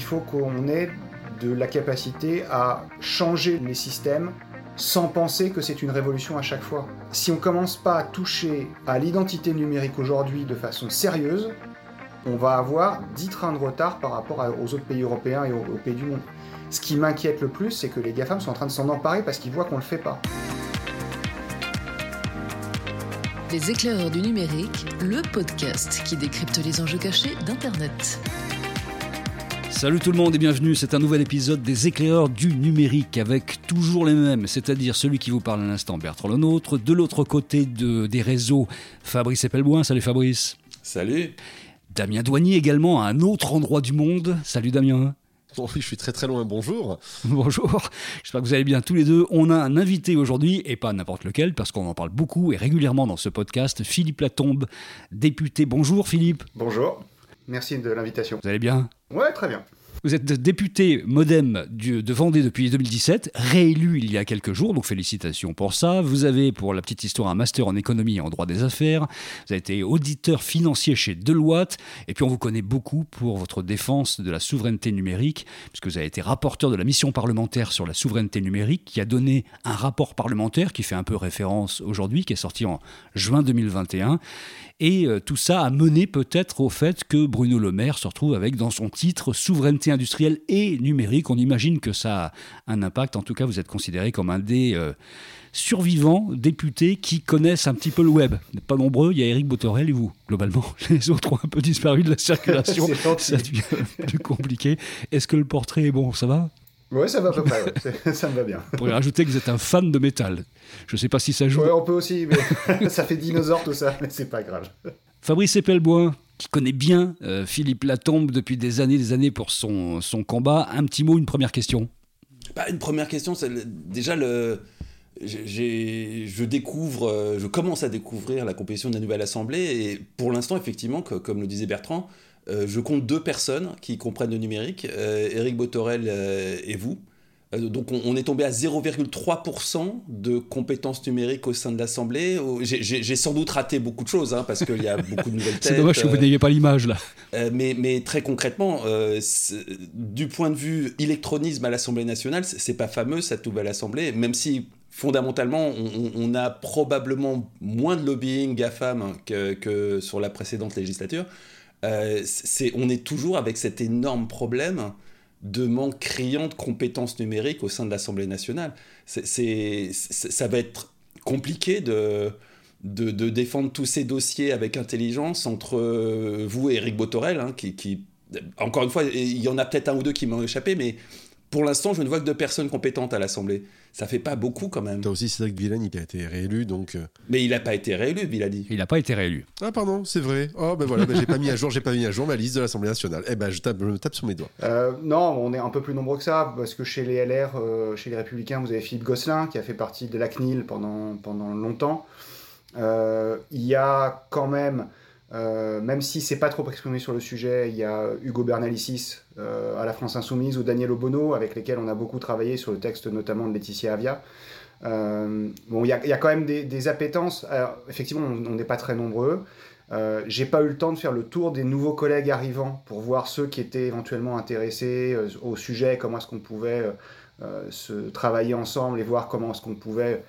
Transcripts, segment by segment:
il faut qu'on ait de la capacité à changer les systèmes sans penser que c'est une révolution à chaque fois. Si on commence pas à toucher à l'identité numérique aujourd'hui de façon sérieuse, on va avoir 10 trains de retard par rapport aux autres pays européens et aux, pays du monde. Ce qui m'inquiète le plus, c'est que les GAFAM sont en train de s'en emparer parce qu'ils voient qu'on ne le fait pas. Les éclaireurs du numérique, le podcast qui décrypte les enjeux cachés d'Internet. Salut tout le monde et bienvenue, c'est un nouvel épisode des éclaireurs du numérique avec toujours les mêmes, c'est-à-dire celui qui vous parle à l'instant Bertrand Lenôtre, de l'autre côté de, des réseaux Fabrice Epelboin, salut Fabrice. Salut. Damien Douanier également à un autre endroit du monde, salut Damien. Oui, je suis très très loin, bonjour. Bonjour, j'espère que vous allez bien tous les deux. On a un invité aujourd'hui, et pas n'importe lequel, parce qu'on en parle beaucoup et régulièrement dans ce podcast, Philippe Latombe, député. Bonjour Philippe. Bonjour, merci de l'invitation. Vous allez bien? Ouais, très bien. Vous êtes député modem de Vendée depuis 2017, réélu il y a quelques jours, donc félicitations pour ça. Vous avez, pour la petite histoire, un master en économie et en droit des affaires. Vous avez été auditeur financier chez Deloitte. Et puis on vous connaît beaucoup pour votre défense de la souveraineté numérique, puisque vous avez été rapporteur de la mission parlementaire sur la souveraineté numérique, qui a donné un rapport parlementaire qui fait un peu référence aujourd'hui, qui est sorti en juin 2021. Et euh, tout ça a mené peut-être au fait que Bruno Le Maire se retrouve avec dans son titre souveraineté industrielle et numérique. On imagine que ça a un impact. En tout cas, vous êtes considéré comme un des euh, survivants députés qui connaissent un petit peu le web. Pas nombreux, il y a Eric Botorel et vous, globalement. Les autres ont un peu disparu de la circulation. ça devient plus compliqué. Est-ce que le portrait est bon? Ça va? Ouais, ça va à peu près, ouais. ça me va bien. On pourrait rajouter que vous êtes un fan de métal. Je ne sais pas si ça joue. Ouais, on peut aussi, mais ça fait dinosaure tout ça, mais c'est pas grave. Fabrice Epelboin, qui connaît bien euh, Philippe Latombe depuis des années des années pour son, son combat, un petit mot, une première question bah, Une première question, c'est déjà le... je découvre, euh, je commence à découvrir la compétition de la nouvelle assemblée et pour l'instant, effectivement, comme le disait Bertrand, euh, je compte deux personnes qui comprennent le numérique, Eric Botorel et vous. Euh, donc on, est tombé à 0,3% de compétences numériques au sein de l'Assemblée. J'ai sans doute raté beaucoup de choses, hein, parce qu'il y a beaucoup de nouvelles têtes. C'est dommage que vous n'ayez pas l'image là. Euh, mais, mais, très concrètement, euh, du point de vue électronisme à l'Assemblée nationale, c'est pas fameux cette nouvelle Assemblée, même si fondamentalement, on, a probablement moins de lobbying GAFAM que, que sur la précédente législature. on est toujours avec cet énorme problème de manque criant de compétences numériques au sein de l'Assemblée nationale. Ça va être compliqué de, de, défendre tous ces dossiers avec intelligence entre euh, vous et Eric Botorel, hein, qui, qui, encore une fois, il y en a peut-être un ou deux qui m'ont échappé, mais pour l'instant, je ne vois que deux personnes compétentes à l'Assemblée. Ça fait pas beaucoup quand même. T'as aussi Cédric Villani qui a été réélu, donc. Euh. Mais il n'a pas été réélu, Villani. Il n'a pas été réélu. Ah pardon, c'est vrai. Oh ben voilà, ben, j'ai pas mis à jour, j'ai pas mis à jour ma liste de l'Assemblée nationale. Eh ben je, tape, me tape sur mes doigts. Euh, non, on est un peu plus nombreux que ça parce que chez les LR, euh, chez les Républicains, vous avez Philippe Gosselin qui a fait partie de la CNIL pendant pendant longtemps. Il y a quand même euh, même si c'est pas trop exprimé sur le sujet, il y a Hugo Bernalicis euh, à la France Insoumise ou Daniel Obono avec lesquels on a beaucoup travaillé sur le texte notamment de Laetitia Avia. Euh, bon, il y, a, quand même des, appétences. effectivement, on n'est pas très nombreux. J'ai pas eu le temps de faire le tour des nouveaux collègues arrivants pour voir ceux qui étaient éventuellement intéressés au sujet, comment est-ce qu'on pouvait se travailler ensemble et voir comment est-ce qu'on pouvait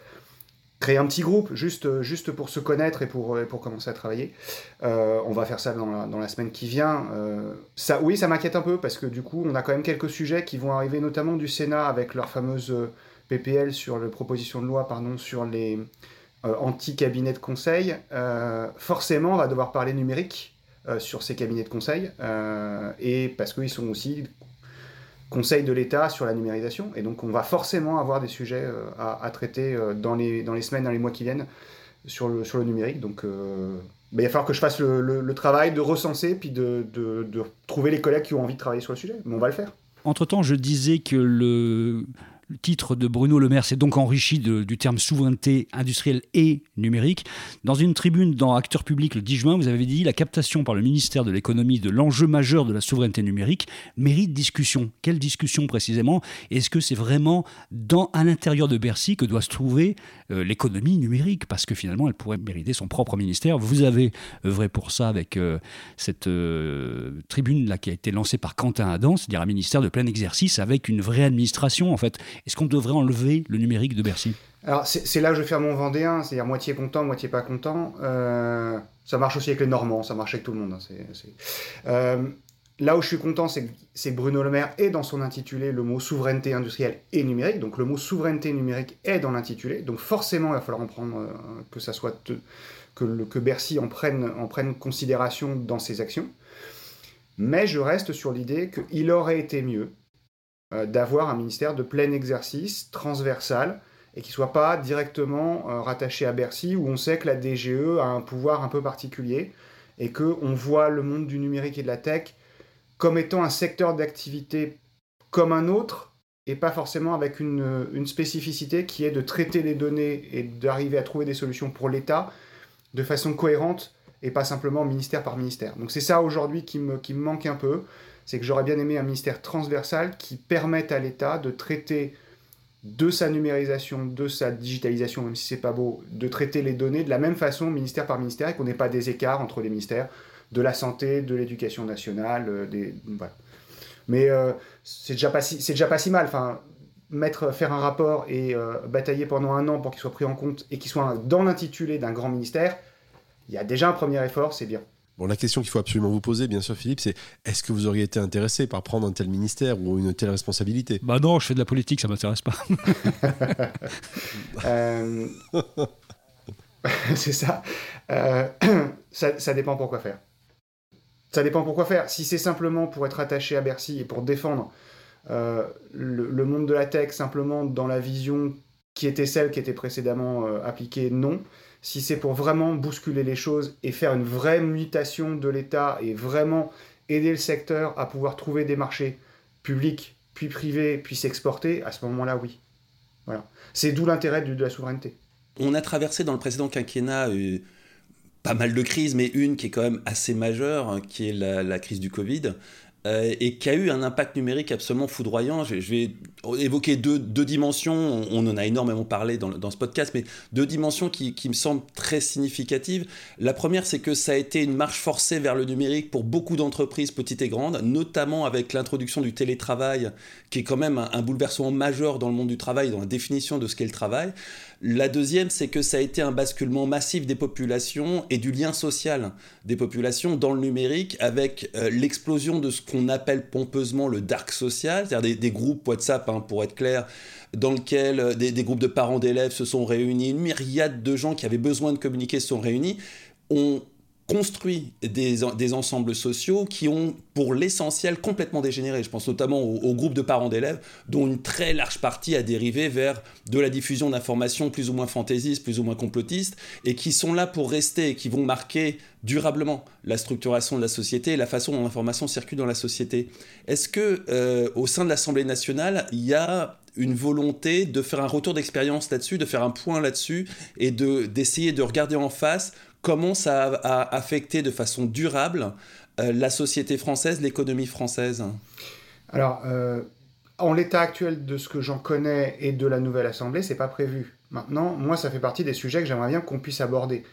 créer un petit groupe juste, juste pour se connaître et pour, pour commencer à travailler. Euh, on va faire ça dans la, dans la semaine qui vient. Euh, oui, ça m'inquiète un peu parce que du coup, on a quand même quelques sujets qui vont arriver, notamment du Sénat avec leur fameuse euh, PPL sur la proposition de loi pardon, sur les anti-cabinets de conseil. forcément, on va devoir parler numérique sur ces cabinets de conseil et parce qu'ils sont aussi Conseil de l'État sur la numérisation. Et donc, on va forcément avoir des sujets euh, à, traiter euh, dans les, dans les semaines, dans les mois qui viennent sur le, sur le numérique. Donc, euh, bah, il va falloir que je fasse le, travail de recenser, puis de, de, de, trouver les collègues qui ont envie de travailler sur le sujet. Mais on va le faire. Entre-temps, je disais que le, Le titre de Bruno Le Maire s'est donc enrichi du terme souveraineté industrielle et numérique. Dans une tribune dans Acteur Public le 10 juin, vous avez dit la captation par le ministère de l'économie de l'enjeu majeur de la souveraineté numérique mérite discussion. Quelle discussion précisément? Est-ce que c'est vraiment à l'intérieur de Bercy que doit se trouver euh, l'économie numérique? Parce que finalement, elle pourrait mériter son propre ministère. Vous avez œuvré pour ça avec euh, cette euh, tribune là qui a été lancée par Quentin Adam, c'est-à-dire un ministère de plein exercice avec une vraie administration en fait. Est-ce qu'on devrait enlever le numérique de Bercy? Alors, c'est là que je vais faire mon Vendéen, c'est-à-dire moitié content, moitié pas content. Euh, ça marche aussi avec les Normands, ça marche avec tout le monde. Hein, euh, là où je suis content, c'est que Bruno Le Maire est dans son intitulé le mot souveraineté industrielle et numérique. Donc, le mot souveraineté numérique est dans l'intitulé. Donc, forcément, il va falloir en prendre, euh, que ça soit. que, que Bercy en prenne, en prenne considération dans ses actions. Mais je reste sur l'idée qu'il aurait été mieux d'avoir un ministère de plein exercice, transversal, et qui ne soit pas directement euh, rattaché à Bercy, où on sait que la DGE a un pouvoir un peu particulier, et qu'on voit le monde du numérique et de la tech comme étant un secteur d'activité comme un autre, et pas forcément avec une, une, spécificité qui est de traiter les données et d'arriver à trouver des solutions pour l'État de façon cohérente, et pas simplement ministère par ministère. Donc c'est ça aujourd'hui qui me, qui me manque un peu, c'est que j'aurais bien aimé un ministère transversal qui permette à l'État de traiter de sa numérisation, de sa digitalisation, même si c'est pas beau, de traiter les données de la même façon, ministère par ministère, et qu'on n'ait pas des écarts entre les ministères de la santé, de l'éducation nationale, euh, des, Mais euh, c'est déjà, pas si, déjà pas si mal. Enfin, mettre, faire un rapport et euh, batailler pendant un an pour qu'il soit pris en compte et qu'il soit dans l'intitulé d'un grand ministère, il y a déjà un premier effort, c'est bien. Bon, la question qu'il faut absolument vous poser, bien sûr, Philippe, c'est est-ce que vous auriez été intéressé par prendre un tel ministère ou une telle responsabilité? Bah non, je fais de la politique, ça m'intéresse pas. Euh, c'est euh, ça. ça. dépend pour quoi faire. Ça dépend pour quoi faire. Si c'est simplement pour être attaché à Bercy et pour défendre euh, le, monde de la tech simplement dans la vision qui était celle qui était précédemment appliquée, non si c'est pour vraiment bousculer les choses et faire une vraie mutation de l'État et vraiment aider le secteur à pouvoir trouver des marchés publics, puis privés, puis s'exporter, à ce moment-là, oui. Voilà. C'est d'où l'intérêt de, la souveraineté. On a traversé dans le précédent quinquennat euh, pas mal de crises, mais une qui est quand même assez majeure, hein, qui est la crise du Covid. Euh, et qui a eu un impact numérique absolument foudroyant. Je, vais évoquer deux, dimensions, on, en a énormément parlé dans, ce podcast, mais deux dimensions qui, me semblent très significatives. La première, c'est que ça a été une marche forcée vers le numérique pour beaucoup d'entreprises petites et grandes, notamment avec l'introduction du télétravail, qui est quand même un, bouleversement majeur dans le monde du travail, dans la définition de ce qu'est le travail. La deuxième, c'est que ça a été un basculement massif des populations et du lien social des populations dans le numérique avec euh, l'explosion de ce qu'on appelle pompeusement le dark social, c'est-à-dire des, groupes WhatsApp, hein, pour être clair, dans lesquels euh, des, groupes de parents d'élèves se sont réunis, une myriade de gens qui avaient besoin de communiquer se sont réunis. Construit des, des, ensembles sociaux qui ont pour l'essentiel complètement dégénéré. Je pense notamment au, groupe de parents d'élèves dont une très large partie a dérivé vers de la diffusion d'informations plus ou moins fantaisistes, plus ou moins complotistes, et qui sont là pour rester et qui vont marquer durablement la structuration de la société et la façon dont l'information circule dans la société. Est-ce que euh, au sein de l'Assemblée nationale, il y a une volonté de faire un retour d'expérience là-dessus, de faire un point là-dessus et de d'essayer de regarder en face comment ça a, affecté de façon durable euh, la société française, l'économie française Alors, euh, en l'état actuel de ce que j'en connais et de la nouvelle Assemblée, c'est pas prévu. Maintenant, moi, ça fait partie des sujets que j'aimerais bien qu'on puisse aborder.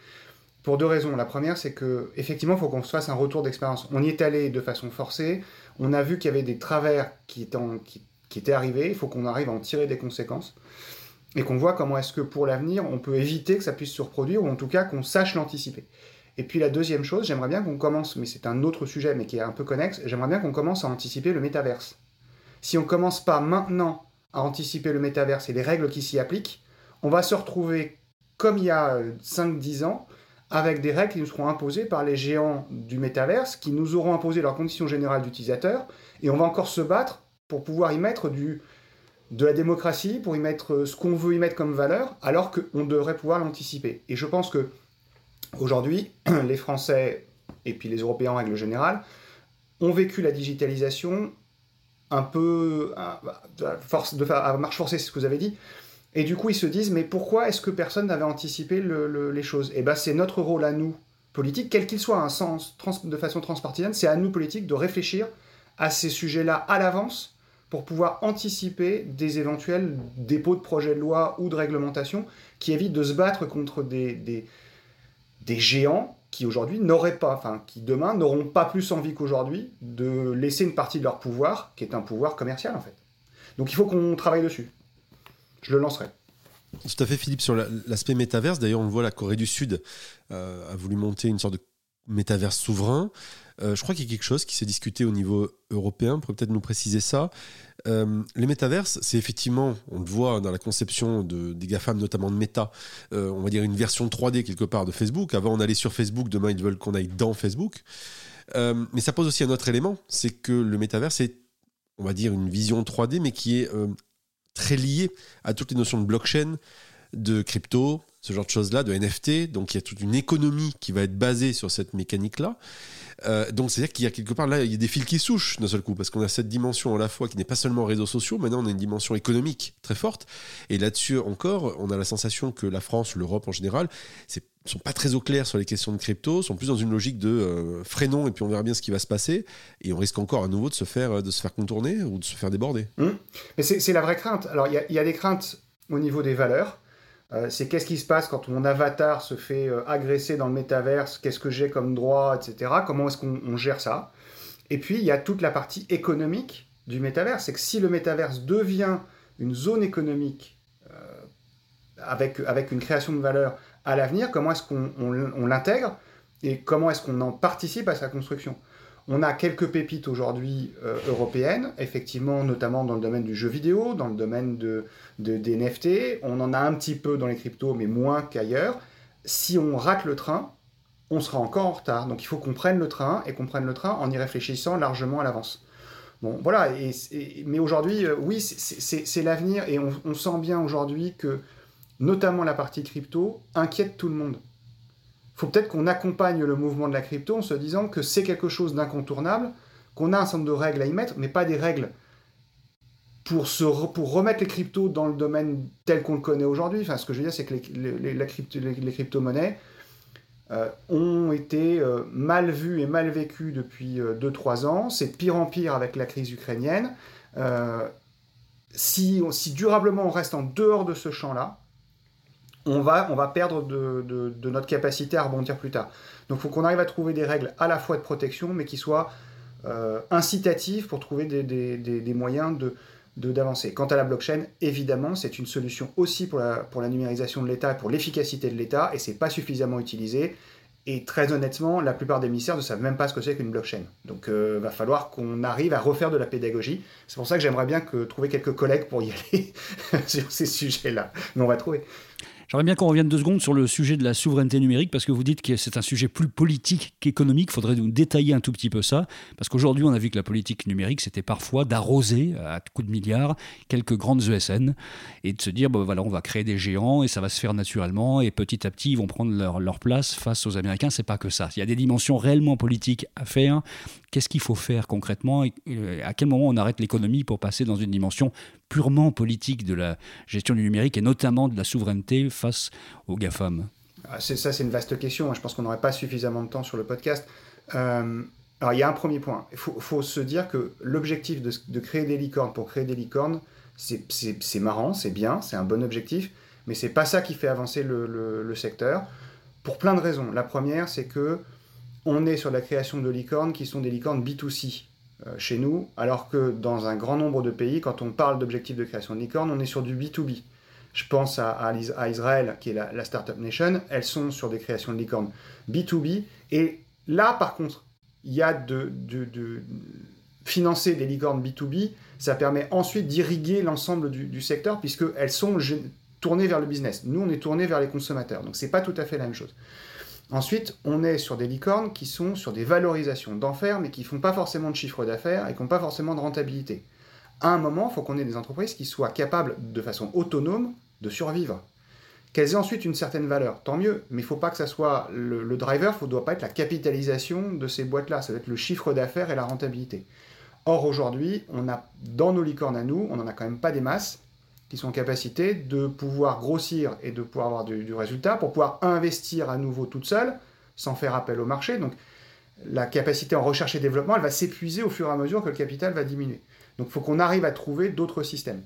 Pour deux raisons. La première, c'est que effectivement, il faut qu'on se fasse un retour d'expérience. On y est allé de façon forcée. On a vu qu'il y avait des travers qui étaient, qui, qui étaient arrivés. Il faut qu'on arrive à en tirer des conséquences et qu'on voit comment est-ce que pour l'avenir, on peut éviter que ça puisse se reproduire, ou en tout cas qu'on sache l'anticiper. Et puis la deuxième chose, j'aimerais bien qu'on commence, mais c'est un autre sujet, mais qui est un peu connexe, j'aimerais bien qu'on commence à anticiper le métaverse. Si on commence pas maintenant à anticiper le métaverse et les règles qui s'y appliquent, on va se retrouver comme il y a 5-10 euh, ans, avec des règles qui nous seront imposées par les géants du métaverse, qui nous auront imposé leurs conditions générales d'utilisateur, et on va encore se battre pour pouvoir y mettre du, de la démocratie pour y mettre euh, ce qu'on veut y mettre comme valeur, alors qu'on devrait pouvoir l'anticiper. Et je pense que aujourd'hui, les Français et puis les Européens en règle générale ont vécu la digitalisation un peu à, force, de, à marche forcée, c'est ce que vous avez dit. Et du coup, ils se disent, mais pourquoi est-ce que personne n'avait anticipé les choses? Et eh bien, c'est notre rôle à nous, politiques, quel qu'il soit, un sens, de façon transpartisane, c'est à nous, politiques, de réfléchir à ces sujets-là à l'avance pour pouvoir anticiper des éventuels dépôts de projets de loi ou de réglementation qui évitent de se battre contre des, géants qui aujourd'hui n'auraient pas, enfin qui demain n'auront pas plus envie qu'aujourd'hui de laisser une partie de leur pouvoir, qui est un pouvoir commercial en fait. Donc il faut qu'on travaille dessus. Je le lancerai. Tout à fait, Philippe, sur l'aspect métaverse. D'ailleurs, on le voit, la Corée du Sud euh, a voulu monter une sorte de métaverse souverain. Euh, je crois qu'il y a quelque chose qui s'est discuté au niveau européen. Pourrait peut-être nous préciser ça. Euh, les métaverses, c'est effectivement, on le voit dans la conception de, des GAFAM, notamment de Meta, euh, on va dire une version 3D quelque part de Facebook. Avant, on allait sur Facebook, demain, ils veulent qu'on aille dans Facebook. mais ça pose aussi un autre élément, c'est que le métaverse est, on va dire, une vision 3D, mais qui est très liée à toutes les notions de blockchain, de crypto, ce genre de choses-là, de NFT. Donc il y a toute une économie qui va être basée sur cette mécanique-là. Euh, donc c'est-à-dire qu'il y a quelque part là, il y a des fils qui souchent d'un seul coup, parce qu'on a cette dimension à la fois qui n'est pas seulement réseaux sociaux, maintenant on a une dimension économique très forte. Et là-dessus encore, on a la sensation que la France, l'Europe en général, ne sont pas très au clair sur les questions de crypto, sont plus dans une logique de euh, freinons et puis on verra bien ce qui va se passer. Et on risque encore à nouveau de se faire, de se faire contourner ou de se faire déborder. Mmh. Mais c'est la vraie crainte. Alors il y, y, a des craintes au niveau des valeurs. Euh, c'est qu'est-ce qui se passe quand mon avatar se fait euh, agresser dans le métaverse, qu'est-ce que j'ai comme droit, etc. Comment est-ce qu'on gère ça? Et puis, il y a toute la partie économique du métaverse. C'est que si le métaverse devient une zone économique euh, avec, avec une création de valeur à l'avenir, comment est-ce qu'on l'intègre? Et comment est-ce qu'on en participe à sa construction? On a quelques pépites aujourd'hui européennes, effectivement, notamment dans le domaine du jeu vidéo, dans le domaine de, de, des NFT. On en a un petit peu dans les cryptos, mais moins qu'ailleurs. Si on rate le train, on sera encore en retard. Donc il faut qu'on prenne le train et qu'on prenne le train en y réfléchissant largement à l'avance. Bon, voilà. Et, mais aujourd'hui, euh, oui, c'est l'avenir et on, sent bien aujourd'hui que, notamment la partie crypto, inquiète tout le monde. Faut peut-être qu'on accompagne le mouvement de la crypto en se disant que c'est quelque chose d'incontournable, qu'on a un certain nombre de règles à y mettre, mais pas des règles pour, se pour remettre les cryptos dans le domaine tel qu'on le connaît aujourd'hui. Enfin, ce que je veux dire, c'est que les, la crypto, les, crypto-monnaies euh, ont été euh, mal vues et mal vécues depuis 2-3 euh, ans. C'est pire en pire avec la crise ukrainienne. si, si durablement on reste en dehors de ce champ-là, on va, perdre de, notre capacité à rebondir plus tard. Donc il faut qu'on arrive à trouver des règles à la fois de protection, mais qui soient incitatives pour trouver des, moyens de, d'avancer. Quant à la blockchain, évidemment, c'est une solution aussi pour la, numérisation de l'État pour l'efficacité de l'État, et c'est pas suffisamment utilisé. Et très honnêtement, la plupart des ministères ne savent même pas ce que c'est qu'une blockchain. Donc il euh, va falloir qu'on arrive à refaire de la pédagogie. C'est pour ça que j'aimerais bien que, trouver quelques collègues pour y aller sur ces sujets-là. Mais on va trouver. J'aimerais bien qu'on revienne deux secondes sur le sujet de la souveraineté numérique, parce que vous dites que c'est un sujet plus politique qu'économique. Il faudrait nous détailler un tout petit peu ça, parce qu'aujourd'hui, on a vu que la politique numérique, c'était parfois d'arroser à coups de milliards quelques grandes ESN et de se dire, bon, voilà, on va créer des géants et ça va se faire naturellement, et petit à petit, ils vont prendre leur, leur place face aux Américains. C'est pas que ça. Il y a des dimensions réellement politiques à faire. Qu'est-ce qu'il faut faire concrètement et À quel moment on arrête l'économie pour passer dans une dimension purement politique de la gestion du numérique et notamment de la souveraineté face aux GAFAM? Ah, Ça, c'est une vaste question. Je pense qu'on n'aurait pas suffisamment de temps sur le podcast. Euh, alors, il y a un premier point. Il faut, se dire que l'objectif de, créer des licornes pour créer des licornes, c'est marrant, c'est bien, c'est un bon objectif, mais c'est pas ça qui fait avancer le, secteur pour plein de raisons. La première, c'est que on est sur la création de licornes qui sont des licornes B2C. Euh, chez nous, alors que dans un grand nombre de pays, quand on parle d'objectifs de création de licorne, on est sur du B2B. Je pense à, Israël, qui est la, Startup Nation, elles sont sur des créations de licorne B2B. Et là, par contre, il y a de, financer des licornes B2B, ça permet ensuite d'irriguer l'ensemble du, secteur, puisqu'elles sont tournées vers le business. Nous, on est tourné vers les consommateurs. Donc, ce n'est pas tout à fait la même chose. Ensuite, on est sur des licornes qui sont sur des valorisations d'enfer, mais qui ne font pas forcément de chiffre d'affaires et qui n'ont pas forcément de rentabilité. À un moment, il faut qu'on ait des entreprises qui soient capables, de façon autonome, de survivre. Qu'elles aient ensuite une certaine valeur, tant mieux, mais il ne faut pas que ça soit le, driver, ne doit pas être la capitalisation de ces boîtes-là, ça doit être le chiffre d'affaires et la rentabilité. Or, aujourd'hui, on a, dans nos licornes à nous, on n'en a quand même pas des masses qui sont en capacité de pouvoir grossir et de pouvoir avoir du, résultat, pour pouvoir investir à nouveau toute seule, sans faire appel au marché. Donc, la capacité en recherche et développement, elle va s'épuiser au fur et à mesure que le capital va diminuer. Donc il faut qu'on arrive à trouver d'autres systèmes.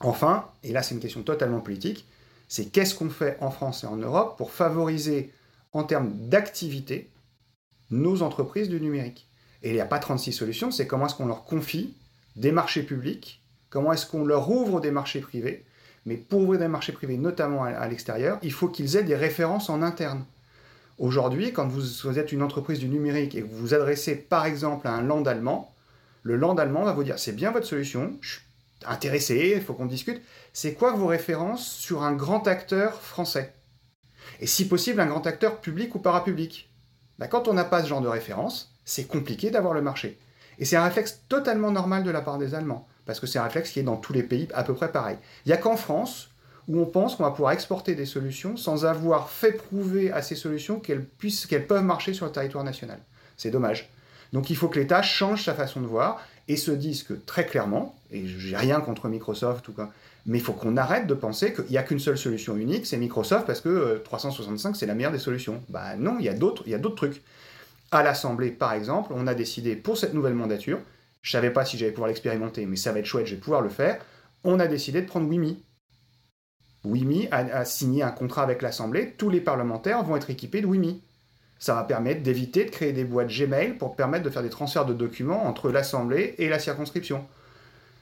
Enfin, et là c'est une question totalement politique, c'est qu'est-ce qu'on fait en France et en Europe pour favoriser en termes d'activité nos entreprises du numérique? Et il n'y a pas 36 solutions, c'est comment est-ce qu'on leur confie des marchés publics, comment est-ce qu'on leur ouvre des marchés privés, mais pour ouvrir des marchés privés, notamment à l'extérieur, il faut qu'ils aient des références en interne. Aujourd'hui, quand vous êtes une entreprise du numérique et que vous vous adressez par exemple à un land allemand, le land allemand va vous dire c'est bien votre solution, je suis intéressé, il faut qu'on discute. C'est quoi vos références sur un grand acteur français? Et si possible, un grand acteur public ou parapublic bah, Quand on n'a pas ce genre de référence, c'est compliqué d'avoir le marché. Et c'est un réflexe totalement normal de la part des Allemands, parce que c'est un réflexe qui est dans tous les pays à peu près pareil. Il n'y a qu'en France où on pense qu'on va pouvoir exporter des solutions sans avoir fait prouver à ces solutions qu'elles puissent, qu'elles peuvent marcher sur le territoire national. C'est dommage. Donc il faut que l'État change sa façon de voir et se dise que très clairement, et j'ai rien contre Microsoft ou quoi, mais il faut qu'on arrête de penser qu'il n'y a qu'une seule solution unique, c'est Microsoft parce que 365 euh, c'est la meilleure des solutions. Bah non, il y a d'autres, il y a d'autres trucs. À l'Assemblée, par exemple, on a décidé pour cette nouvelle mandature, je savais pas si j'allais pouvoir l'expérimenter, mais ça va être chouette, je vais pouvoir le faire. On a décidé de prendre Wimi. Wimi a, a signé un contrat avec l'Assemblée, tous les parlementaires vont être équipés de Wimi. Ça va permettre d'éviter de créer des boîtes Gmail pour permettre de faire des transferts de documents entre l'Assemblée et la circonscription.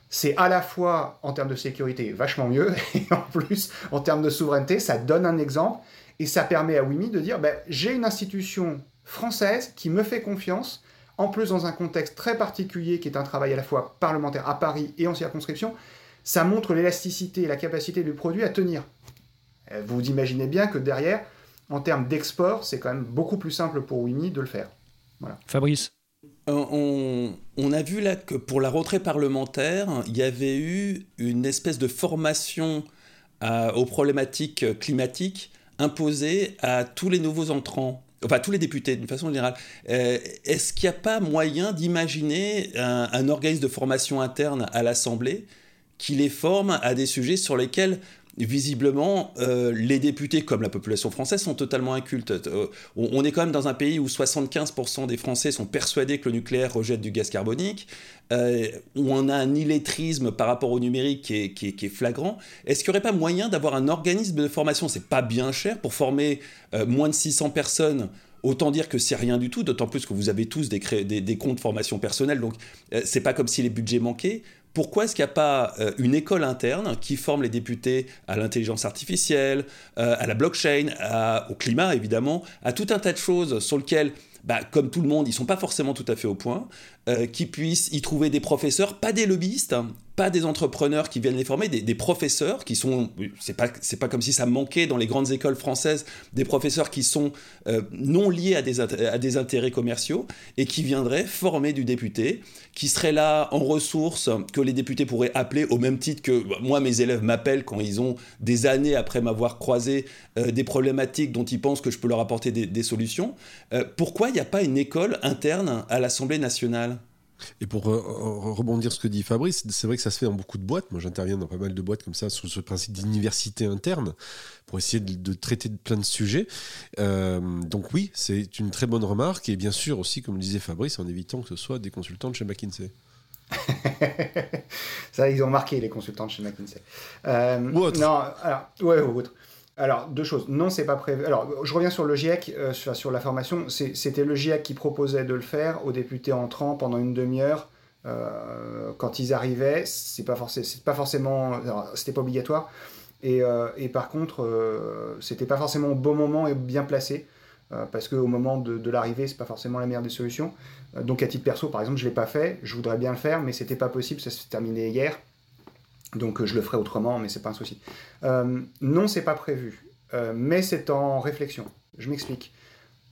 C'est à la fois, en termes de sécurité, vachement mieux, et en plus, en termes de souveraineté, ça donne un exemple, et ça permet à Wimi de dire, ben, j'ai une institution française qui me fait confiance, en plus dans un contexte très particulier qui est un travail à la fois parlementaire à Paris et en circonscription, ça montre l'élasticité et la capacité du produit à tenir. Euh, vous imaginez bien que derrière, en termes d'export, c'est quand même beaucoup plus simple pour Wimi de le faire. Voilà. Fabrice euh, on, a vu là que pour la rentrée parlementaire, il y avait eu une espèce de formation aux problématiques climatiques imposée à tous les nouveaux entrants, enfin tous les députés d'une façon générale. Euh, est-ce qu'il n'y a pas moyen d'imaginer un, organisme de formation interne à l'Assemblée qui les forme à des sujets sur lesquels visiblement, euh, les députés, comme la population française, sont totalement incultes. Euh, on est quand même dans un pays où 75% des Français sont persuadés que le nucléaire rejette du gaz carbonique, euh, où on a un illettrisme par rapport au numérique qui est, flagrant. Est-ce qu'il n'y aurait pas moyen d'avoir un organisme de formation? C'est pas bien cher pour former moins de 600 personnes. Autant dire que c'est rien du tout, d'autant plus que vous avez tous des, des, des comptes formation personnelle, donc c'est pas comme si les budgets manquaient pourquoi est-ce qu'il n'y a pas euh, une école interne qui forme les députés à l'intelligence artificielle, euh, à la blockchain, au climat évidemment, à tout un tas de choses sur lesquelles bah, comme tout le monde, ils sont pas forcément tout à fait au point, euh, qui puissent y trouver des professeurs, pas des lobbyistes, hein, pas des entrepreneurs qui viennent les former, des, professeurs qui sont, c'est pas c'est pas comme si ça manquait dans les grandes écoles françaises, des professeurs qui sont euh, non liés à des à des intérêts commerciaux et qui viendraient former du député, qui seraient là en ressources que les députés pourraient appeler au même titre que bah, moi mes élèves m'appellent quand ils ont des années après m'avoir croisé euh, des problématiques dont ils pensent que je peux leur apporter des, des solutions. pourquoi il n'y a pas une école interne à l'Assemblée nationale? Et pour rebondir sur ce que dit Fabrice, c'est vrai que ça se fait dans beaucoup de boîtes. Moi, j'interviens dans pas mal de boîtes comme ça sur ce principe d'université interne pour essayer de, traiter de plein de sujets. Euh, donc oui, c'est une très bonne remarque et bien sûr aussi, comme disait Fabrice, en évitant que ce soit des consultants de chez McKinsey. ça, ils ont marqué les consultants de chez McKinsey. Euh, ou autre. Non, alors, ouais, ou autre. Alors, deux choses. Non, c'est pas prévu. Alors, je reviens sur le GIEC, euh, sur, la formation. C'était le GIEC qui proposait de le faire aux députés entrants pendant une demi-heure. Euh, quand ils arrivaient, c'est pas, pas forcément, c'était pas obligatoire. Et, euh, par contre, c'était pas forcément au bon moment et bien placé, parce qu'au moment de, de l'arrivée, c'est pas forcément la meilleure des solutions. donc, à titre perso, par exemple, je l'ai pas fait. Je voudrais bien le faire, mais c'était pas possible. Ça s'est terminé hier. Donc je le ferai autrement, mais c'est pas un souci. Euh, non, c'est pas prévu, euh, mais c'est en réflexion. Je m'explique.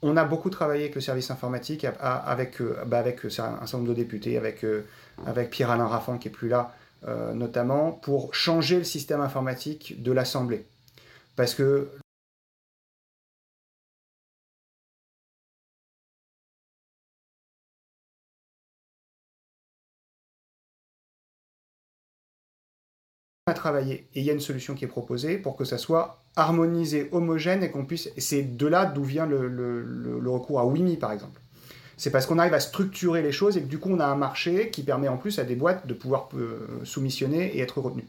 On a beaucoup travaillé avec le service informatique, avec, euh, bah, avec un certain nombre de députés, avec, avec Pierre-Alain Raffan qui est plus là, notamment, pour changer le système informatique de l'Assemblée. Parce que à travailler et il y a une solution qui est proposée pour que ça soit harmonisé, homogène et qu'on puisse. C'est de là d'où vient le, recours à WIMI par exemple. C'est parce qu'on arrive à structurer les choses et que du coup on a un marché qui permet en plus à des boîtes de pouvoir euh, soumissionner et être retenues.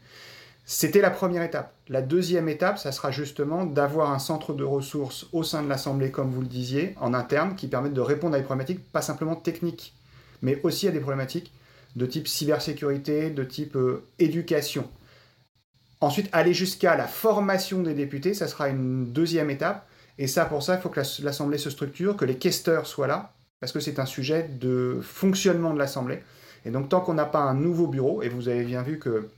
C'était la première étape. La deuxième étape, ça sera justement d'avoir un centre de ressources au sein de l'Assemblée, comme vous le disiez, en interne, qui permette de répondre à des problématiques pas simplement techniques, mais aussi à des problématiques de type cybersécurité, de type euh, éducation. Ensuite, aller jusqu'à la formation des députés, ça sera une deuxième étape. Et ça, pour ça, il faut que l'Assemblée se structure, que les questeurs soient là, parce que c'est un sujet de fonctionnement de l'Assemblée. Et donc, tant qu'on n'a pas un nouveau bureau, et vous avez bien vu que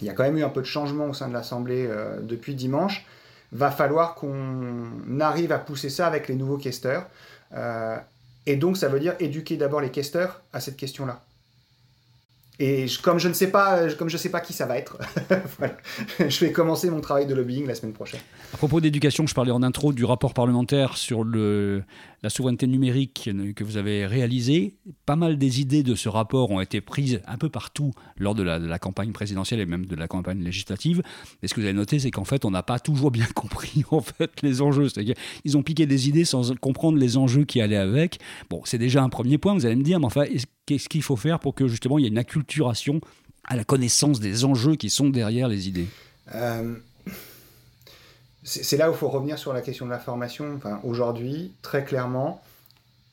il y a quand même eu un peu de changement au sein de l'Assemblée euh, depuis dimanche, va falloir qu'on arrive à pousser ça avec les nouveaux questeurs. Euh, et donc, ça veut dire éduquer d'abord les questeurs à cette question-là. Et comme je ne sais pas, comme je sais pas qui ça va être, je vais commencer mon travail de lobbying la semaine prochaine. À propos d'éducation, je parlais en intro du rapport parlementaire sur la souveraineté numérique que vous avez réalisé. Pas mal des idées de ce rapport ont été prises un peu partout lors de la, campagne présidentielle et même de la campagne législative. Et ce que vous avez noté, c'est qu'en fait, on n'a pas toujours bien compris les enjeux. C'est-à-dire, ils ont piqué des idées sans comprendre les enjeux qui allaient avec. Bon, c'est déjà un premier point. Vous allez me dire, mais enfin, qu'est-ce qu'il faut faire pour que justement il y ait une acculturation à la connaissance des enjeux qui sont derrière les idées? Euh, C'est là où il faut revenir sur la question de la formation. Enfin, Aujourd'hui, très clairement,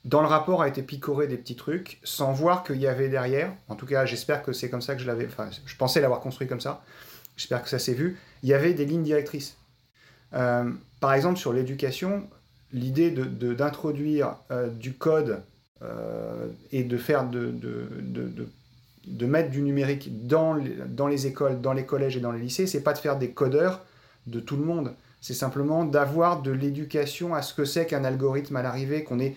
dans le rapport a été picoré des petits trucs sans voir qu'il y avait derrière. En tout cas, j'espère que c'est comme ça que je l'avais. Enfin, je pensais l'avoir construit comme ça. J'espère que ça s'est vu. Il y avait des lignes directrices. Euh, par exemple, sur l'éducation, l'idée d'introduire de, euh, du code et de faire de, de, mettre du numérique dans les, dans les écoles, dans les collèges et dans les lycées, c'est pas de faire des codeurs de tout le monde. C'est simplement d'avoir de l'éducation à ce que c'est qu'un algorithme à l'arrivée, qu'on ait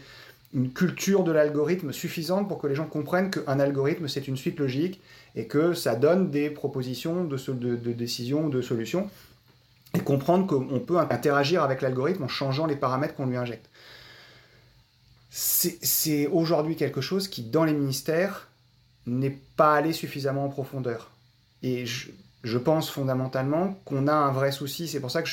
une culture de l'algorithme suffisante pour que les gens comprennent qu'un algorithme c'est une suite logique et que ça donne des propositions de, de, de décisions, de solutions et comprendre qu'on peut interagir avec l'algorithme en changeant les paramètres qu'on lui injecte c'est aujourd'hui quelque chose qui, dans les ministères, n'est pas allé suffisamment en profondeur. Et je, pense fondamentalement qu'on a un vrai souci. C'est pour ça que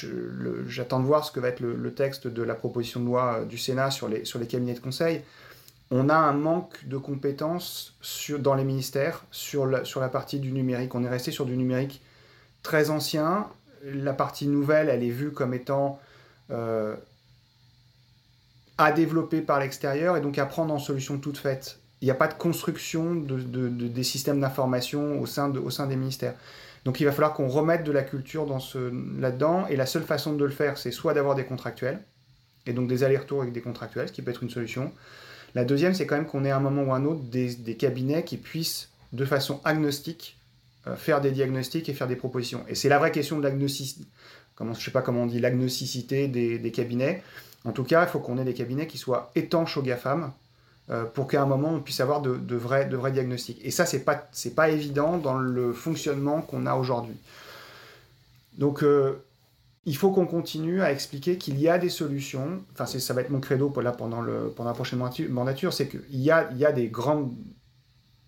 j'attends de voir ce que va être le, texte de la proposition de loi euh, du Sénat sur les, sur les cabinets de conseil. On a un manque de compétences dans les ministères sur la, sur la partie du numérique. On est resté sur du numérique très ancien. La partie nouvelle, elle est vue comme étant euh, à développer par l'extérieur et donc à prendre en solution toute faite. Il n'y a pas de construction de, des systèmes d'information au, sein des ministères. Donc il va falloir qu'on remette de la culture là-dedans, et la seule façon de le faire, c'est soit d'avoir des contractuels, et donc des allers-retours avec des contractuels, ce qui peut être une solution. La deuxième, c'est quand même qu'on ait à un moment ou un autre des, cabinets qui puissent, de façon agnostique, euh, faire des diagnostics et faire des propositions. Et c'est la vraie question de l'agnosticité, comment, je sais pas comment on dit, l'agnosticité des, cabinets. En tout cas, il faut qu'on ait des cabinets qui soient étanches aux GAFAM euh, pour qu'à un moment on puisse avoir de, vrais, diagnostics. Et ça, c'est pas, pas évident dans le fonctionnement qu'on a aujourd'hui. Donc, euh, il faut qu'on continue à expliquer qu'il y a des solutions. Enfin, ça va être mon credo là, pendant, le, pendant la prochaine mandature, c'est qu'il y a, il y a des, grands,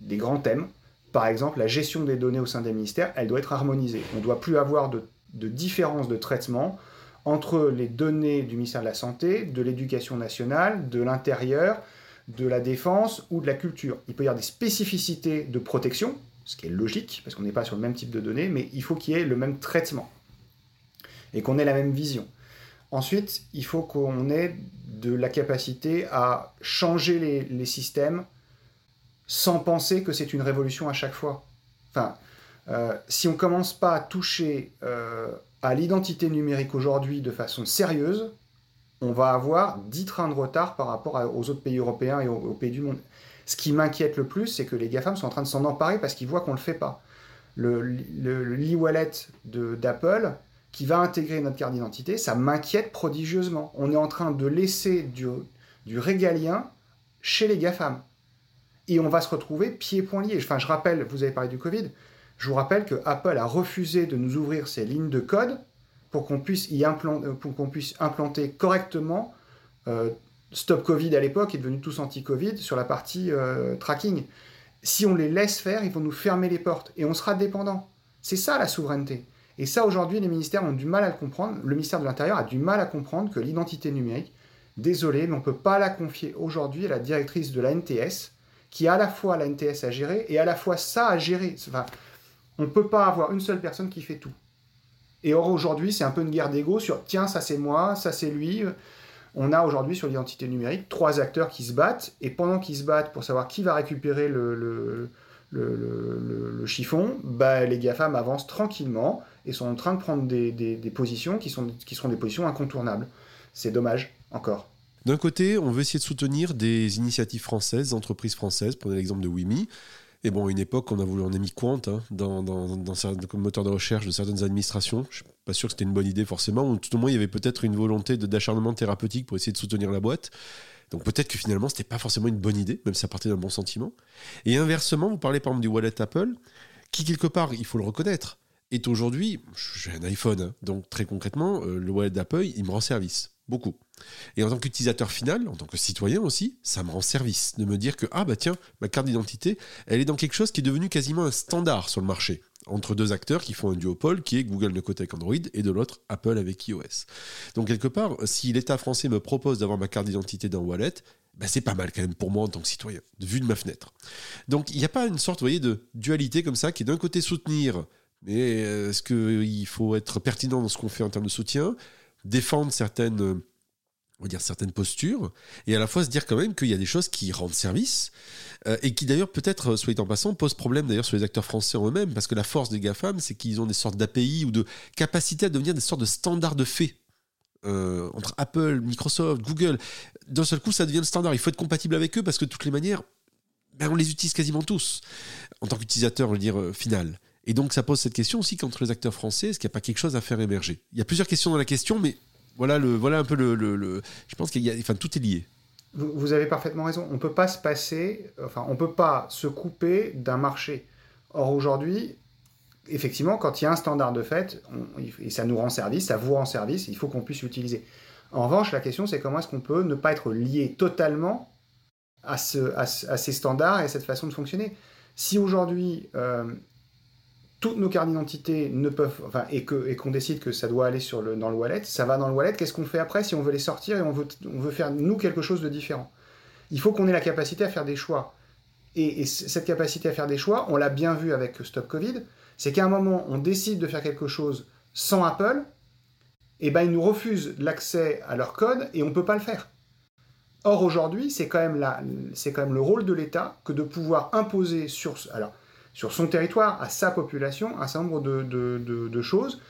des grands thèmes. Par exemple, la gestion des données au sein des ministères, elle doit être harmonisée. On ne doit plus avoir de, de différence de traitement entre les données du ministère de la Santé, de l'Éducation nationale, de l'Intérieur, de la Défense ou de la Culture. Il peut y avoir des spécificités de protection, ce qui est logique, parce qu'on n'est pas sur le même type de données, mais il faut qu'il y ait le même traitement et qu'on ait la même vision. Ensuite, il faut qu'on ait de la capacité à changer les, systèmes sans penser que c'est une révolution à chaque fois. Enfin, euh, si on commence pas à toucher euh, à l'identité numérique aujourd'hui de façon sérieuse, on va avoir 10 trains de retard par rapport aux autres pays européens et aux, pays du monde. Ce qui m'inquiète le plus, c'est que les GAFAM sont en train de s'en emparer parce qu'ils voient qu'on ne le fait pas. Le, l'e-wallet d'Apple, qui va intégrer notre carte d'identité, ça m'inquiète prodigieusement. On est en train de laisser du, régalien chez les GAFAM. Et on va se retrouver pieds-poings liés. Enfin, je rappelle, vous avez parlé du Covid, je vous rappelle que Apple a refusé de nous ouvrir ses lignes de code pour qu'on puisse, y implanter, euh, puisse implanter correctement euh, Stop Covid à l'époque est devenu tous anti-Covid sur la partie euh, tracking. Si on les laisse faire, ils vont nous fermer les portes et on sera dépendant. C'est ça la souveraineté. Et ça, aujourd'hui, les ministères ont du mal à le comprendre. Le ministère de l'Intérieur a du mal à comprendre que l'identité numérique, désolé, mais on ne peut pas la confier aujourd'hui à la directrice de la NTS, qui a à la fois la NTS à gérer et à la fois ça à gérer. On ne peut pas avoir une seule personne qui fait tout. Et or, aujourd'hui, c'est un peu une guerre d'ego sur tiens, ça c'est moi, ça c'est lui. On a aujourd'hui sur l'identité numérique trois acteurs qui se battent, et pendant qu'ils se battent pour savoir qui va récupérer le, le, le, chiffon, bah, les GAFAM avancent tranquillement et sont en train de prendre des, des, positions qui, sont, qui seront des positions incontournables. C'est dommage, encore. D'un côté, on veut essayer de soutenir des initiatives françaises, entreprises françaises. Prenez l'exemple de Wimi. Et bon, à une époque, on a voulu, mis Quant hein, dans, dans, comme moteur de recherche de certaines administrations. Je suis pas sûr que c'était une bonne idée forcément. Ou tout au moins, il y avait peut-être une volonté d'acharnement thérapeutique pour essayer de soutenir la boîte. Donc peut-être que finalement, c'était pas forcément une bonne idée, même si ça partait d'un bon sentiment. Et inversement, vous parlez par exemple du wallet Apple, qui quelque part, il faut le reconnaître, est aujourd'hui, j'ai un iPhone, hein, donc très concrètement, euh, le wallet d'Apple, il me rend service. Beaucoup. Et en tant qu'utilisateur final, en tant que citoyen aussi, ça me rend service de me dire que, ah bah tiens, ma carte d'identité, elle est dans quelque chose qui est devenu quasiment un standard sur le marché, entre deux acteurs qui font un duopole, qui est Google de côté avec Android et de l'autre Apple avec iOS. Donc quelque part, si l'État français me propose d'avoir ma carte d'identité dans Wallet, bah c'est pas mal quand même pour moi en tant que citoyen, vu de ma fenêtre. Donc il n'y a pas une sorte, vous voyez, de dualité comme ça, qui est d'un côté soutenir, mais est-ce qu'il faut être pertinent dans ce qu'on fait en termes de soutien défendre certaines, on va dire certaines postures, et à la fois se dire quand même qu'il y a des choses qui rendent service, euh, et qui d'ailleurs peut-être, soit en passant, posent problème d'ailleurs sur les acteurs français en eux-mêmes, parce que la force des GAFAM, c'est qu'ils ont des sortes d'API ou de capacité à devenir des sortes de standards de fait. Euh, entre Apple, Microsoft, Google, d'un seul coup ça devient le standard. Il faut être compatible avec eux parce que de toutes les manières, ben, on les utilise quasiment tous en tant qu'utilisateur, on dire, euh, final. Et donc ça pose cette question aussi qu'entre les acteurs français, est-ce qu'il n'y a pas quelque chose à faire émerger? Il y a plusieurs questions dans la question, mais voilà, le, voilà un peu le... je pense qu'il y a... Enfin, tout est lié. Vous, avez parfaitement raison. On ne peut pas se passer, enfin, on peut pas se couper d'un marché. Or, aujourd'hui, effectivement, quand il y a un standard de fait, et ça nous rend service, ça vous rend service, il faut qu'on puisse l'utiliser. En revanche, la question, c'est comment est-ce qu'on peut ne pas être lié totalement à, ce, à, ces standards et à cette façon de fonctionner? Si aujourd'hui, euh, toutes nos cartes d'identité ne peuvent, enfin, et qu'on et qu'on décide que ça doit aller sur le, dans le wallet, ça va dans le wallet. Qu'est-ce qu'on fait après si on veut les sortir et on veut, faire nous quelque chose de différent? Il faut qu'on ait la capacité à faire des choix. Et, cette capacité à faire des choix, on l'a bien vu avec Stop Covid, c'est qu'à un moment, on décide de faire quelque chose sans Apple, et ben ils nous refusent l'accès à leur code et on peut pas le faire. Or aujourd'hui, c'est quand même c'est quand même le rôle de l'État que de pouvoir imposer sur, alors sur son territoire, à sa population, un certain nombre de, choses,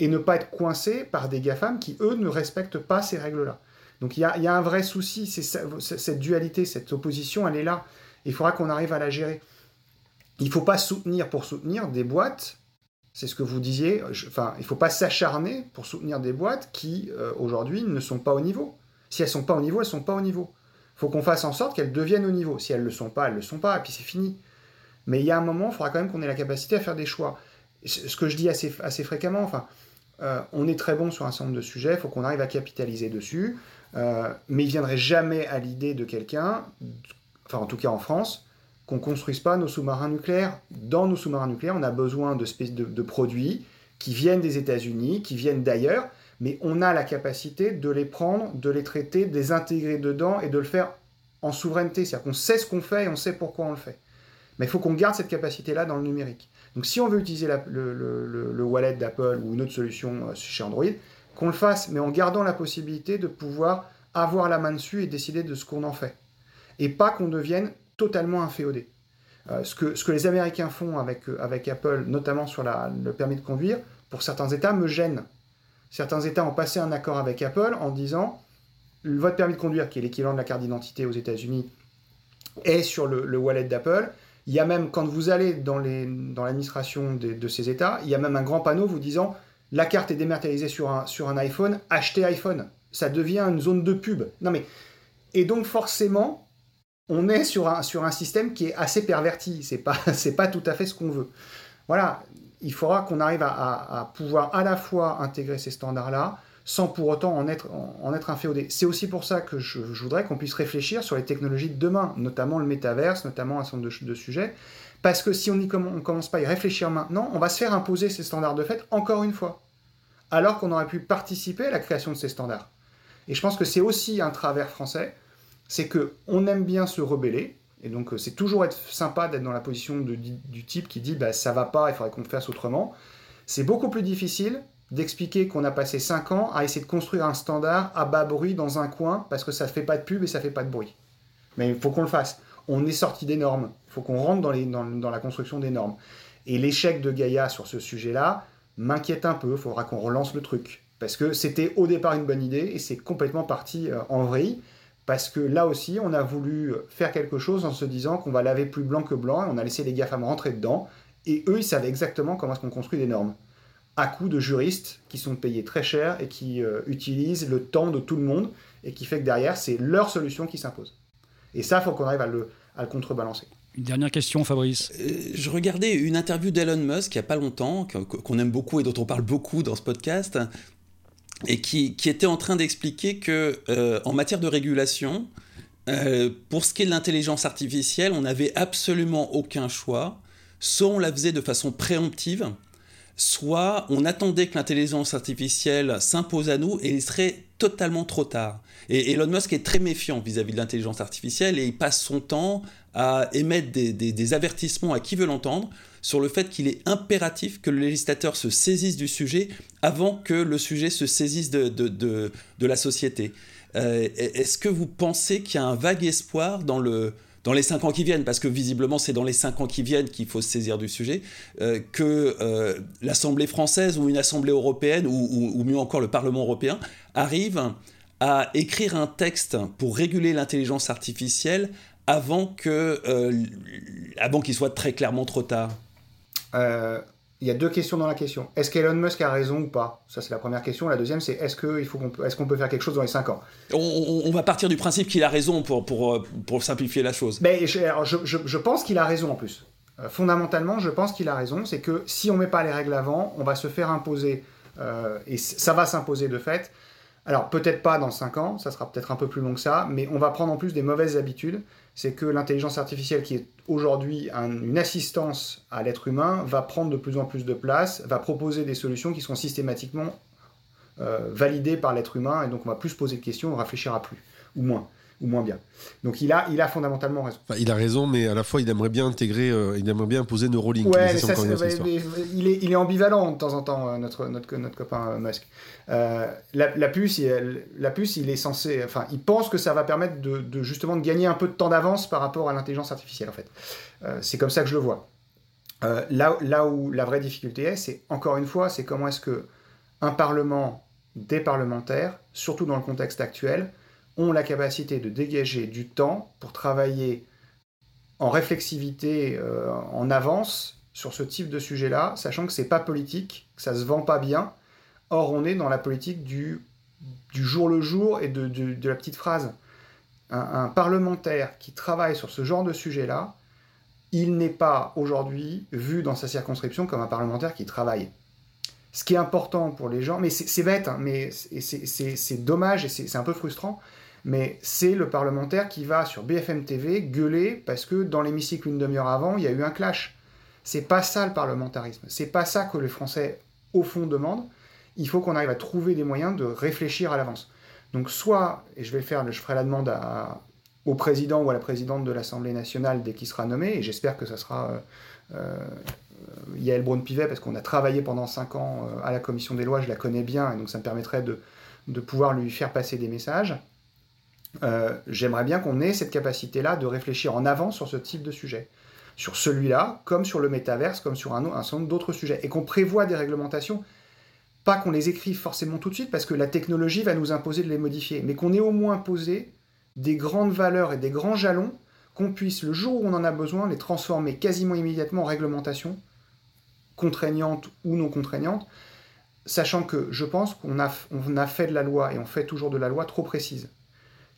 et ne pas être coincé par des GAFAM qui, eux, ne respectent pas ces règles-là. Donc il y a, un vrai souci, c'est cette dualité, cette opposition, elle est là. Il faudra qu'on arrive à la gérer. Il ne faut pas soutenir pour soutenir des boîtes, c'est ce que vous disiez, enfin, il ne faut pas s'acharner pour soutenir des boîtes qui, euh, aujourd'hui, ne sont pas au niveau. Si elles ne sont pas au niveau, elles ne sont pas au niveau. Il faut qu'on fasse en sorte qu'elles deviennent au niveau. Si elles ne le sont pas, elles ne le sont pas, et puis c'est fini. Mais il y a un moment, il faudra quand même qu'on ait la capacité à faire des choix. Ce que je dis assez, fréquemment, enfin, euh, on est très bon sur un certain nombre de sujets, il faut qu'on arrive à capitaliser dessus, euh, mais il viendrait jamais à l'idée de quelqu'un, enfin en tout cas en France, qu'on ne construise pas nos sous-marins nucléaires. Dans nos sous-marins nucléaires, on a besoin de, de produits qui viennent des États-Unis, qui viennent d'ailleurs, mais on a la capacité de les prendre, de les traiter, de les intégrer dedans et de le faire en souveraineté. C'est-à-dire qu'on sait ce qu'on fait et on sait pourquoi on le fait. Mais il faut qu'on garde cette capacité-là dans le numérique. Donc si on veut utiliser le, wallet d'Apple ou une autre solution euh, chez Android, qu'on le fasse, mais en gardant la possibilité de pouvoir avoir la main dessus et décider de ce qu'on en fait. Et pas qu'on devienne totalement inféodé. Euh, ce, que, ce que les Américains font avec, euh, avec Apple, notamment sur le permis de conduire, pour certains États me gêne. Certains États ont passé un accord avec Apple en disant votre permis de conduire, qui est l'équivalent de la carte d'identité aux États-Unis, est sur le wallet d'Apple il y a même, quand vous allez dans l'administration de, ces États, il y a même un grand panneau vous disant la carte est dématérialisée sur un, sur un iPhone, achetez iPhone. Ça devient une zone de pub. Non mais, et donc forcément, on est sur un, sur un système qui est assez perverti. C'est pas, pas tout à fait ce qu'on veut. Voilà, il faudra qu'on arrive à, pouvoir à la fois intégrer ces standards-là, sans pour autant en être, en, être inféodé. C'est aussi pour ça que je, voudrais qu'on puisse réfléchir sur les technologies de demain, notamment le métaverse, notamment un certain nombre de, sujets, Parce que si on ne commence pas à y réfléchir maintenant, on va se faire imposer ces standards de fait encore une fois, alors qu'on aurait pu participer à la création de ces standards. Et je pense que c'est aussi un travers français, c'est que on aime bien se rebeller, et donc c'est toujours être sympa d'être dans la position du type qui dit bah, ça va pas, il faudrait qu'on fasse autrement. C'est beaucoup plus difficile d'expliquer qu'on a passé 5 ans à essayer de construire un standard à bas bruit dans un coin parce que ça ne fait pas de pub et ça ne fait pas de bruit. Mais il faut qu'on le fasse. On est sorti des normes. Il faut qu'on rentre dans, la construction des normes. Et l'échec de Gaïa sur ce sujet-là m'inquiète un peu. Il faudra qu'on relance le truc. Parce que c'était au départ une bonne idée et c'est complètement parti euh, en vrille. Parce que là aussi, on a voulu faire quelque chose en se disant qu'on va laver plus blanc que blanc et on a laissé les GAFAM rentrer dedans. Et eux, ils savaient exactement comment est-ce qu'on construit des normes à coût de juristes qui sont payés très cher et qui euh, utilisent le temps de tout le monde et qui fait que derrière, c'est leur solution qui s'impose. Et ça, il faut qu'on arrive à le, contrebalancer. Une dernière question, Fabrice. Euh, je regardais une interview d'Elon Musk il n'y a pas longtemps, qu'on aime beaucoup et dont on parle beaucoup dans ce podcast, et qui, était en train d'expliquer que euh, en matière de régulation, pour ce qui est de l'intelligence artificielle, on n'avait absolument aucun choix. Soit on la faisait de façon préemptive, soit on attendait que l'intelligence artificielle s'impose à nous et il serait totalement trop tard. Et Elon Musk est très méfiant vis-à-vis de l'intelligence artificielle et il passe son temps à émettre des, avertissements à qui veut l'entendre sur le fait qu'il est impératif que le législateur se saisisse du sujet avant que le sujet se saisisse de, la société. Euh, est-ce que vous pensez qu'il y a un vague espoir dans le, dans les cinq ans qui viennent, parce que visiblement c'est dans les cinq ans qui viennent qu'il faut se saisir du sujet, euh, que euh, l'Assemblée française ou une Assemblée européenne, ou, mieux encore le Parlement européen, arrive à écrire un texte pour réguler l'intelligence artificielle avant que euh, avant qu'il soit très clairement trop tard il y a deux questions dans la question. Est-ce qu'Elon Musk a raison ou pas? Ça, c'est la première question. La deuxième, c'est est-ce qu'on peut, est qu'on peut faire quelque chose dans les 5 ans? On, va partir du principe qu'il a raison pour, pour, euh, pour simplifier la chose. Mais je, je, je, pense qu'il a raison en plus. Euh, fondamentalement, je pense qu'il a raison. C'est que si on ne met pas les règles avant, on va se faire imposer, euh, et ça va s'imposer de fait. Alors, peut-être pas dans 5 ans, ça sera peut-être un peu plus long que ça, mais on va prendre en plus des mauvaises habitudes c'est que l'intelligence artificielle, qui est aujourd'hui une assistance à l'être humain, va prendre de plus en plus de place, va proposer des solutions qui sont systématiquement euh, validées par l'être humain, et donc on va plus se poser de questions, on réfléchira plus, ou moins ou moins bien. Donc il a, il a fondamentalement raison. il a raison, mais à la fois il aimerait bien intégrer, euh, il aimerait bien imposer Neuralink. Ouais, il, est, il est ambivalent de temps en temps, euh, notre, notre, notre copain euh, Musk. la, puce, il, la puce, il est censé, enfin, il pense que ça va permettre de, justement de gagner un peu de temps d'avance par rapport à l'intelligence artificielle, en fait. c'est comme ça que je le vois. là, là où la vraie difficulté est, c'est encore une fois, c'est comment est-ce que un parlement, des parlementaires, surtout dans le contexte actuel, ont la capacité de dégager du temps pour travailler en réflexivité, euh, en avance sur ce type de sujet-là, sachant que c'est pas politique, que ça se vend pas bien. Or, on est dans la politique du, du jour le jour et de, de, la petite phrase. Un, parlementaire qui travaille sur ce genre de sujet-là, il n'est pas aujourd'hui vu dans sa circonscription comme un parlementaire qui travaille. Ce qui est important pour les gens, mais c'est bête, hein, mais c'est dommage et c'est un peu frustrant, mais c'est le parlementaire qui va sur BFM TV gueuler parce que dans l'hémicycle une demi-heure avant, il y a eu un clash. C'est pas ça le parlementarisme. C'est pas ça que les Français, au fond, demandent. Il faut qu'on arrive à trouver des moyens de réfléchir à l'avance. Donc, soit, et je vais faire, je ferai la demande au président ou à la présidente de l'Assemblée nationale dès qu'il sera nommé, et j'espère que ça sera euh, euh, Yael Braun-Pivet, parce qu'on a travaillé pendant cinq ans euh, à la commission des lois, je la connais bien, et donc ça me permettrait de pouvoir lui faire passer des messages. Euh, j'aimerais bien qu'on ait cette capacité-là de réfléchir en avance sur ce type de sujet. Sur celui-là, comme sur le métaverse, comme sur un, un certain nombre d'autres sujets. Et qu'on prévoit des réglementations, pas qu'on les écrive forcément tout de suite, parce que la technologie va nous imposer de les modifier, mais qu'on ait au moins posé des grandes valeurs et des grands jalons, qu'on puisse, le jour où on en a besoin, les transformer quasiment immédiatement en réglementation, contraignante ou non contraignante, sachant que je pense qu'on a, on a fait de la loi, et on fait toujours de la loi trop précise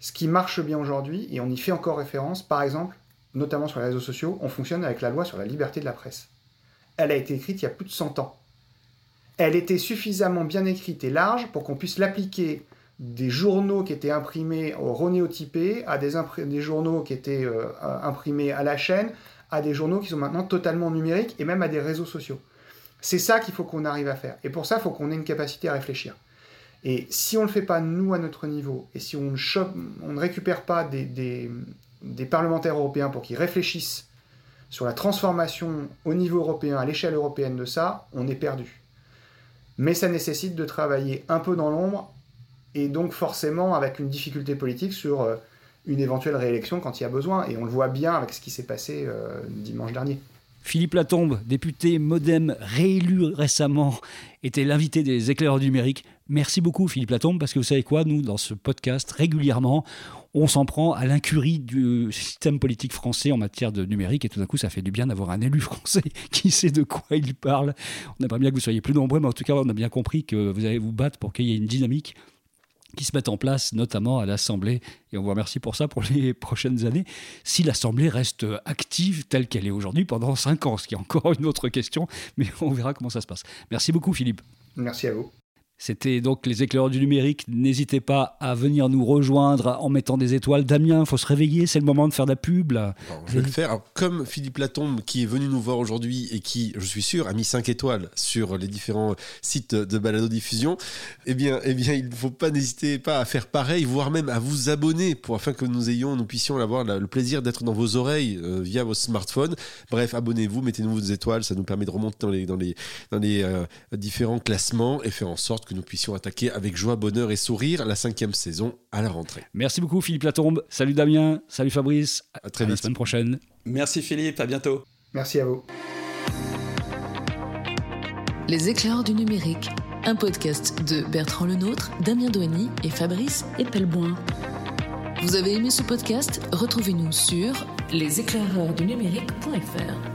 ce qui marche bien aujourd'hui, et on y fait encore référence, par exemple, notamment sur les réseaux sociaux, on fonctionne avec la loi sur la liberté de la presse. Elle a été écrite il y a plus de 100 ans. Elle était suffisamment bien écrite et large pour qu'on puisse l'appliquer des journaux qui étaient imprimés au ronéotypé, à des, journaux qui étaient euh, imprimés à la chaîne, à des journaux qui sont maintenant totalement numériques et même à des réseaux sociaux. C'est ça qu'il faut qu'on arrive à faire. Et pour ça, il faut qu'on ait une capacité à réfléchir. Et si on ne le fait pas nous à notre niveau, et si on ne, on ne récupère pas des, parlementaires européens pour qu'ils réfléchissent sur la transformation au niveau européen, à l'échelle européenne de ça, on est perdu. Mais ça nécessite de travailler un peu dans l'ombre, et donc forcément avec une difficulté politique sur euh, une éventuelle réélection quand il y a besoin. Et on le voit bien avec ce qui s'est passé euh, dimanche dernier. Philippe Latombe, député Modem réélu récemment, était l'invité des éclaireurs numériques. Merci beaucoup Philippe Latombe, parce que vous savez quoi, nous, dans ce podcast, régulièrement, on s'en prend à l'incurie du système politique français en matière de numérique, et tout d'un coup, ça fait du bien d'avoir un élu français qui sait de quoi il parle. On aimerait bien que vous soyez plus nombreux, mais en tout cas, on a bien compris que vous allez vous battre pour qu'il y ait une dynamique qui se mettent en place, notamment à l'Assemblée, et on vous remercie pour ça pour les prochaines années, si l'Assemblée reste active telle qu'elle est aujourd'hui pendant cinq ans, ce qui est encore une autre question, mais on verra comment ça se passe. Merci beaucoup Philippe. Merci à vous. C'était donc les éclaireurs du numérique. N'hésitez pas à venir nous rejoindre en mettant des étoiles. Damien, il faut se réveiller, c'est le moment de faire de la pub. je vais le faire. comme Philippe Latombe, qui est venu nous voir aujourd'hui et qui, je suis sûr, a mis 5 étoiles sur les différents sites de balado-diffusion, eh bien, eh bien, il ne faut pas n'hésiter pas à faire pareil, voire même à vous abonner pour afin que nous ayons, nous puissions avoir le plaisir d'être dans vos oreilles euh, via vos smartphones. Bref, abonnez-vous, mettez-nous vos étoiles, ça nous permet de remonter dans les, dans les, dans les euh, différents classements et faire en sorte que nous puissions attaquer avec joie, bonheur et sourire la cinquième saison à la rentrée. Merci beaucoup Philippe Latombe. Salut Damien. Salut Fabrice. À très vite. la semaine prochaine. Merci Philippe. À bientôt. Merci à vous. Les éclairs du numérique. Un podcast de Bertrand Lenôtre, Damien Douany et Fabrice Epelboin. Vous avez aimé ce podcast? Retrouvez-nous sur leséclaireursdunumérique.fr.